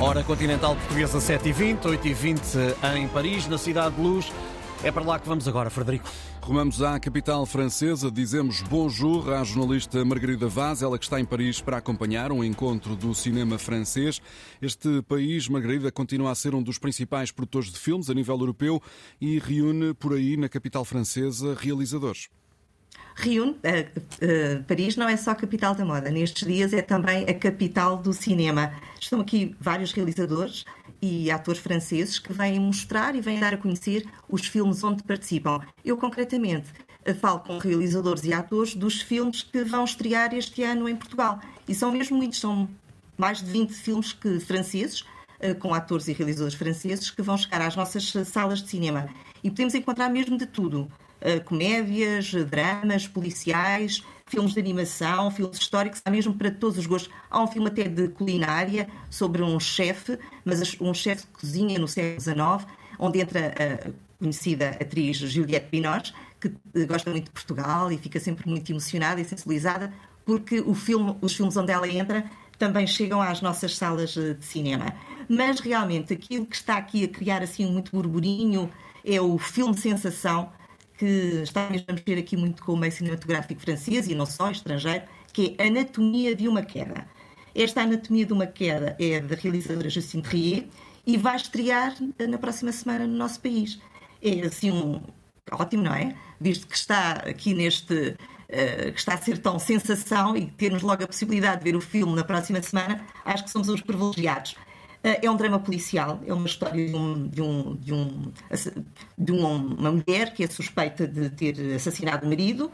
Hora continental portuguesa 7h20, 8h20 em Paris, na Cidade de Luz. É para lá que vamos agora, Frederico. Rumamos à capital francesa, dizemos bonjour à jornalista Margarida Vaz, ela que está em Paris para acompanhar um encontro do cinema francês. Este país, Margarida, continua a ser um dos principais produtores de filmes a nível europeu e reúne por aí, na capital francesa, realizadores reúne. Uh, uh, Paris não é só a capital da moda, nestes dias é também a capital do cinema. Estão aqui vários realizadores e atores franceses que vêm mostrar e vêm dar a conhecer os filmes onde participam. Eu, concretamente, uh, falo com realizadores e atores dos filmes que vão estrear este ano em Portugal. E são mesmo muitos, são mais de 20 filmes que, franceses, com atores e realizadores franceses, que vão chegar às nossas salas de cinema. E podemos encontrar mesmo de tudo comédias, dramas, policiais, filmes de animação, filmes históricos, há mesmo para todos os gostos. Há um filme até de culinária sobre um chefe, mas um chefe de cozinha no século XIX, onde entra a conhecida atriz Juliette Binoche, que eh, gosta muito de Portugal e fica sempre muito emocionada e sensibilizada, porque filme, os filmes onde ela entra também chegam às nossas salas de cinema. Mas realmente aquilo que está aqui a criar assim muito burburinho é o filme sensação que está mesmo a mexer aqui muito com o meio cinematográfico francês e não só, estrangeiro, que é Anatomia de uma Queda. Esta Anatomia de uma Queda é da realizadora Justine Trier e vai estrear na próxima semana no nosso país. É assim um ótimo, não é? Visto que está aqui neste uh, que está a ser tão sensação e termos logo a possibilidade de ver o filme na próxima semana, acho que somos uns privilegiados. Eh, é um drama policial, é uma história de, um, de, um, de, um, de uma mulher que é suspeita de ter assassinado o marido,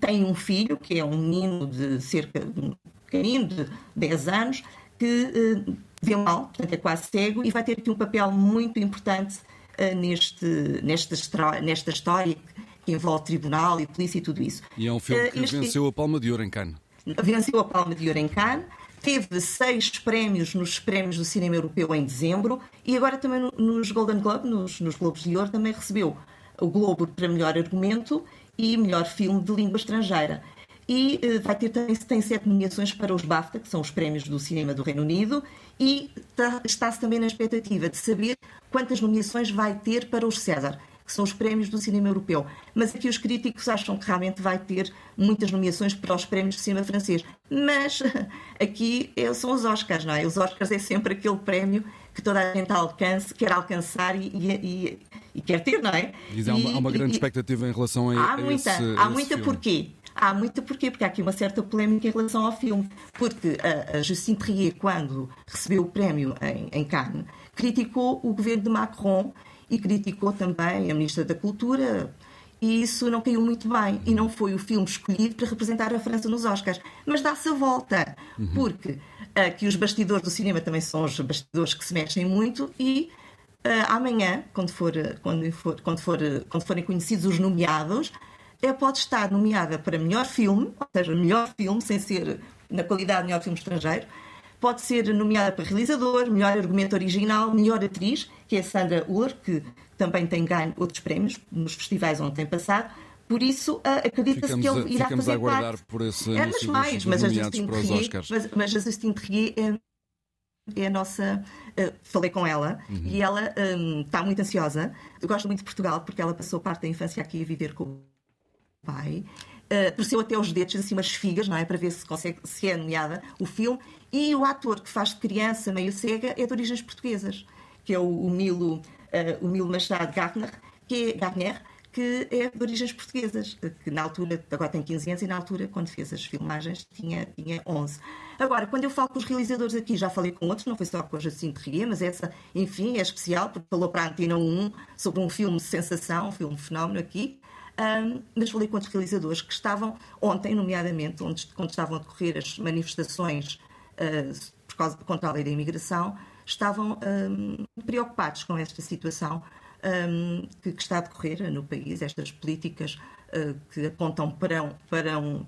tem um filho, que é um menino de cerca de um pequenino, de 10 anos, que uh, vê mal, portanto é quase cego, e vai ter aqui um papel muito importante uh, neste, nesta, nesta história que envolve tribunal e polícia e tudo isso. E é um filme que uh, venceu a Palma de Ouro em Cannes. Venceu a Palma de Ouro em Cannes teve seis prémios nos prémios do cinema europeu em dezembro e agora também nos Golden Globe, nos, nos Globos de Ouro, também recebeu o Globo para melhor argumento e melhor filme de língua estrangeira. E uh, vai ter também tem sete nomeações para os BAFTA, que são os prémios do cinema do Reino Unido, e tá, está-se também na expectativa de saber quantas nomeações vai ter para os César que são os prémios do cinema europeu. Mas aqui os críticos acham que realmente vai ter muitas nomeações para os prémios de cinema francês. Mas aqui é, são os Oscars, não é? Os Oscars é sempre aquele prémio que toda a gente alcance, quer alcançar e, e, e quer ter, não é? E há uma, há uma grande expectativa em relação a, há muita, esse, Há muita porquê? Há muita porquê? Porque há aqui uma certa polémica em relação ao filme. Porque a, a Justine Trier, quando recebeu o prémio em, em Cannes, criticou o governo de Macron e criticou também a Ministra da Cultura. E isso não caiu muito bem. E não foi o filme escolhido para representar a França nos Oscars. Mas dá-se a volta. Uhum. Porque aqui os bastidores do cinema também são os bastidores que se mexem muito e uh, amanhã, quando, for, quando, for, quando, for, quando forem conhecidos os nomeados, é, pode estar nomeada para melhor filme, ou seja, melhor filme, sem ser na qualidade de melhor filme estrangeiro, pode ser nomeada para realizador, melhor argumento original, melhor atriz, que é Sandra Uller, que também tem ganho outros prémios nos festivais onde tem passado. Por isso, acredita-se que ele irá fazer a aguardar parte. por esse é, mas mais, mas a Justine mas, mas a Justine é, é a nossa. Uh, falei com ela uhum. e ela um, está muito ansiosa. Eu gosto muito de Portugal porque ela passou parte da infância aqui a viver com o pai. Uh, torceu até os dedos, assim, umas figas, não é? Para ver se, consegue, se é nomeada o filme. E o ator que faz de criança meio cega é de origens portuguesas, que é o, o Milo, uh, o Milo Machado Gartner, que é, que é de origens portuguesas, que na altura, agora tem 15 anos, e na altura, quando fez as filmagens, tinha, tinha 11. Agora, quando eu falo com os realizadores aqui, já falei com outros, não foi só com a Jacinto Ria, mas essa, enfim, é especial, porque falou para a Antena 1 sobre um filme de sensação, um filme fenómeno aqui, um, mas falei com outros realizadores que estavam ontem, nomeadamente, onde, quando estavam a decorrer as manifestações uh, por causa, contra a lei da imigração, estavam um, preocupados com esta situação um, que, que, está a decorrer no país, estas políticas uh, que apontam para, um, para, um,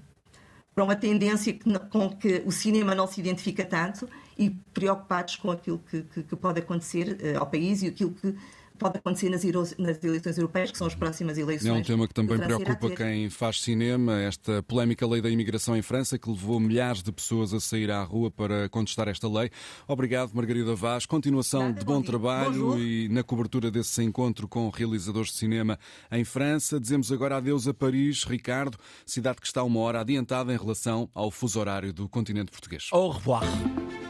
para uma tendência que, com que o cinema não se identifica tanto e preocupados com aquilo que, que, que pode acontecer uh, ao país e aquilo que pode acontecer nas, nas eleições europeias, que são as próximas eleições. É um tema que também preocupa quem faz cinema, esta polémica lei da imigração em França, que levou milhares de pessoas a sair à rua para contestar esta lei. Obrigado, Margarida Vaz. Continuação Nada, de bom, bom trabalho e na cobertura desse encontro com realizadores de cinema em França. Dizemos agora adeus a Paris, Ricardo, cidade que está uma hora adiantada em relação ao fuso horário do continente português. Au revoir.